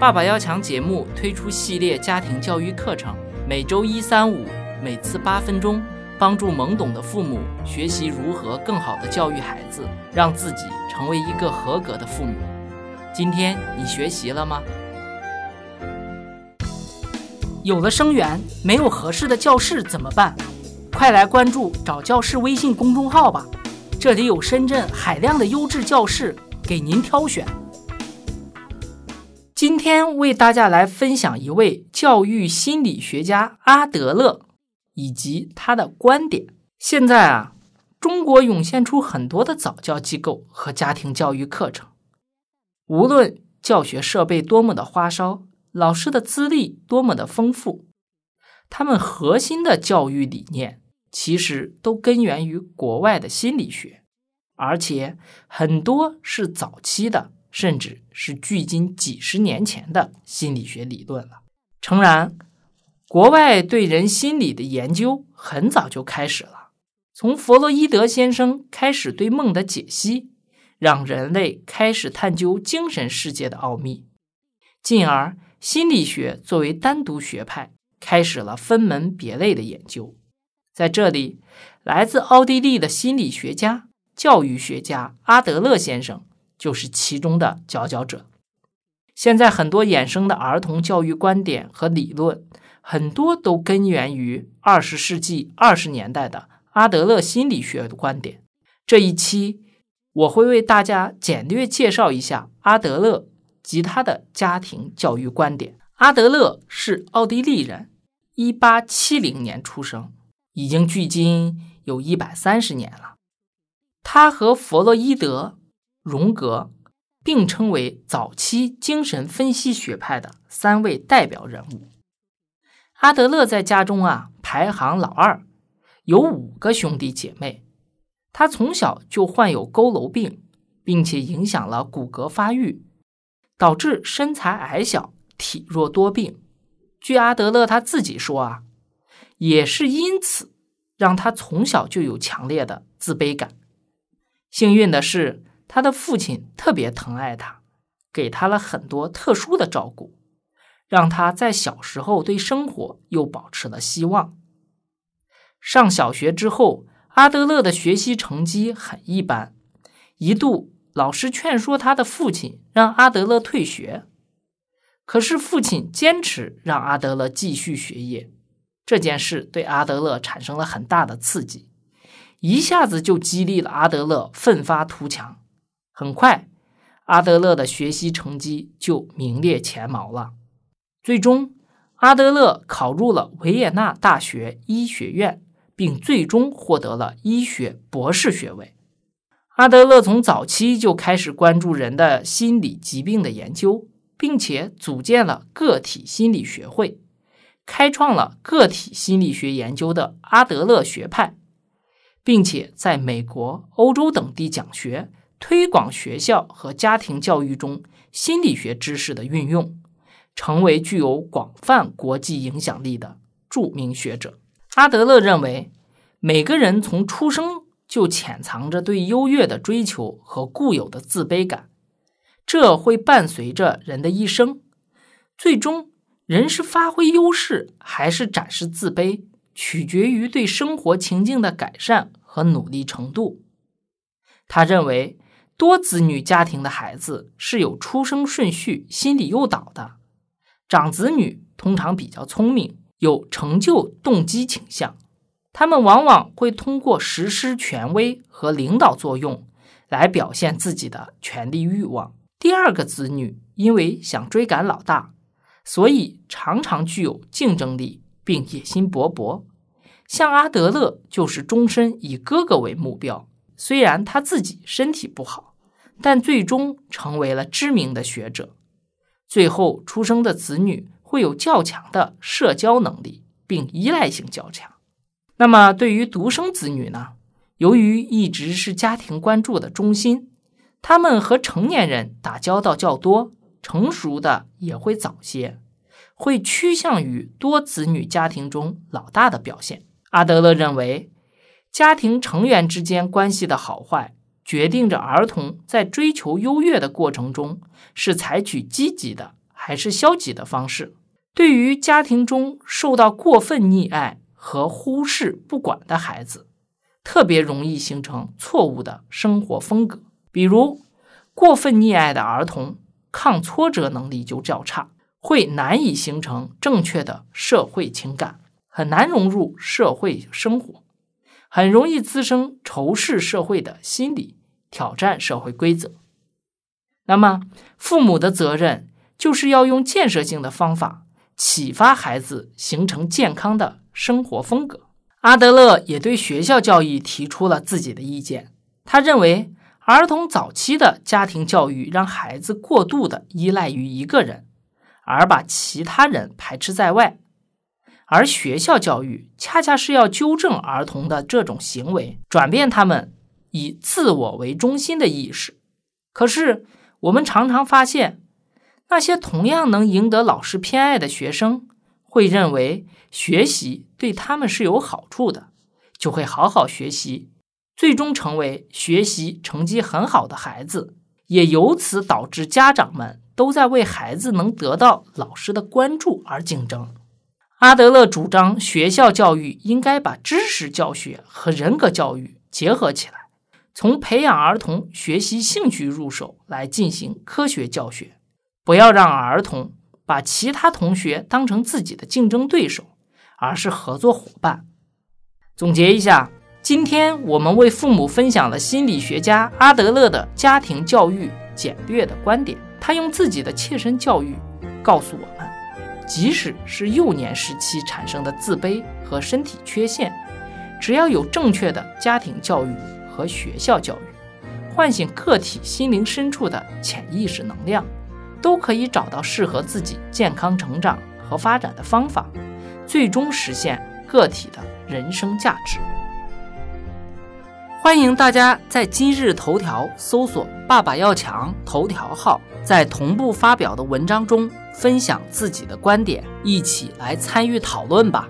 爸爸要强节目推出系列家庭教育课程，每周一、三、五，每次八分钟，帮助懵懂的父母学习如何更好的教育孩子，让自己成为一个合格的父母。今天你学习了吗？有了生源，没有合适的教室怎么办？快来关注找教室微信公众号吧，这里有深圳海量的优质教室给您挑选。今天为大家来分享一位教育心理学家阿德勒以及他的观点。现在啊，中国涌现出很多的早教机构和家庭教育课程，无论教学设备多么的花哨，老师的资历多么的丰富，他们核心的教育理念其实都根源于国外的心理学，而且很多是早期的。甚至是距今几十年前的心理学理论了。诚然，国外对人心理的研究很早就开始了，从弗洛伊德先生开始对梦的解析，让人类开始探究精神世界的奥秘，进而心理学作为单独学派开始了分门别类的研究。在这里，来自奥地利的心理学家、教育学家阿德勒先生。就是其中的佼佼者。现在很多衍生的儿童教育观点和理论，很多都根源于二十世纪二十年代的阿德勒心理学的观点。这一期我会为大家简略介绍一下阿德勒及他的家庭教育观点。阿德勒是奥地利人，一八七零年出生，已经距今有一百三十年了。他和弗洛伊德。荣格并称为早期精神分析学派的三位代表人物。阿德勒在家中啊排行老二，有五个兄弟姐妹。他从小就患有佝偻病，并且影响了骨骼发育，导致身材矮小、体弱多病。据阿德勒他自己说啊，也是因此让他从小就有强烈的自卑感。幸运的是。他的父亲特别疼爱他，给他了很多特殊的照顾，让他在小时候对生活又保持了希望。上小学之后，阿德勒的学习成绩很一般，一度老师劝说他的父亲让阿德勒退学，可是父亲坚持让阿德勒继续学业。这件事对阿德勒产生了很大的刺激，一下子就激励了阿德勒奋发图强。很快，阿德勒的学习成绩就名列前茅了。最终，阿德勒考入了维也纳大学医学院，并最终获得了医学博士学位。阿德勒从早期就开始关注人的心理疾病的研究，并且组建了个体心理学会，开创了个体心理学研究的阿德勒学派，并且在美国、欧洲等地讲学。推广学校和家庭教育中心理学知识的运用，成为具有广泛国际影响力的著名学者。阿德勒认为，每个人从出生就潜藏着对优越的追求和固有的自卑感，这会伴随着人的一生。最终，人是发挥优势还是展示自卑，取决于对生活情境的改善和努力程度。他认为。多子女家庭的孩子是有出生顺序心理诱导的，长子女通常比较聪明，有成就动机倾向，他们往往会通过实施权威和领导作用来表现自己的权力欲望。第二个子女因为想追赶老大，所以常常具有竞争力并野心勃勃。像阿德勒就是终身以哥哥为目标，虽然他自己身体不好。但最终成为了知名的学者。最后出生的子女会有较强的社交能力，并依赖性较强。那么对于独生子女呢？由于一直是家庭关注的中心，他们和成年人打交道较多，成熟的也会早些，会趋向于多子女家庭中老大的表现。阿德勒认为，家庭成员之间关系的好坏。决定着儿童在追求优越的过程中是采取积极的还是消极的方式。对于家庭中受到过分溺爱和忽视不管的孩子，特别容易形成错误的生活风格。比如，过分溺爱的儿童，抗挫折能力就较差，会难以形成正确的社会情感，很难融入社会生活，很容易滋生仇视社会的心理，挑战社会规则。那么，父母的责任就是要用建设性的方法。启发孩子形成健康的生活风格。阿德勒也对学校教育提出了自己的意见。他认为，儿童早期的家庭教育让孩子过度的依赖于一个人，而把其他人排斥在外；而学校教育恰恰是要纠正儿童的这种行为，转变他们以自我为中心的意识。可是，我们常常发现。那些同样能赢得老师偏爱的学生，会认为学习对他们是有好处的，就会好好学习，最终成为学习成绩很好的孩子，也由此导致家长们都在为孩子能得到老师的关注而竞争。阿德勒主张，学校教育应该把知识教学和人格教育结合起来，从培养儿童学习兴趣入手来进行科学教学。不要让儿童把其他同学当成自己的竞争对手，而是合作伙伴。总结一下，今天我们为父母分享了心理学家阿德勒的家庭教育简略的观点。他用自己的切身教育告诉我们，即使是幼年时期产生的自卑和身体缺陷，只要有正确的家庭教育和学校教育，唤醒个体心灵深处的潜意识能量。都可以找到适合自己健康成长和发展的方法，最终实现个体的人生价值。欢迎大家在今日头条搜索“爸爸要强”头条号，在同步发表的文章中分享自己的观点，一起来参与讨论吧。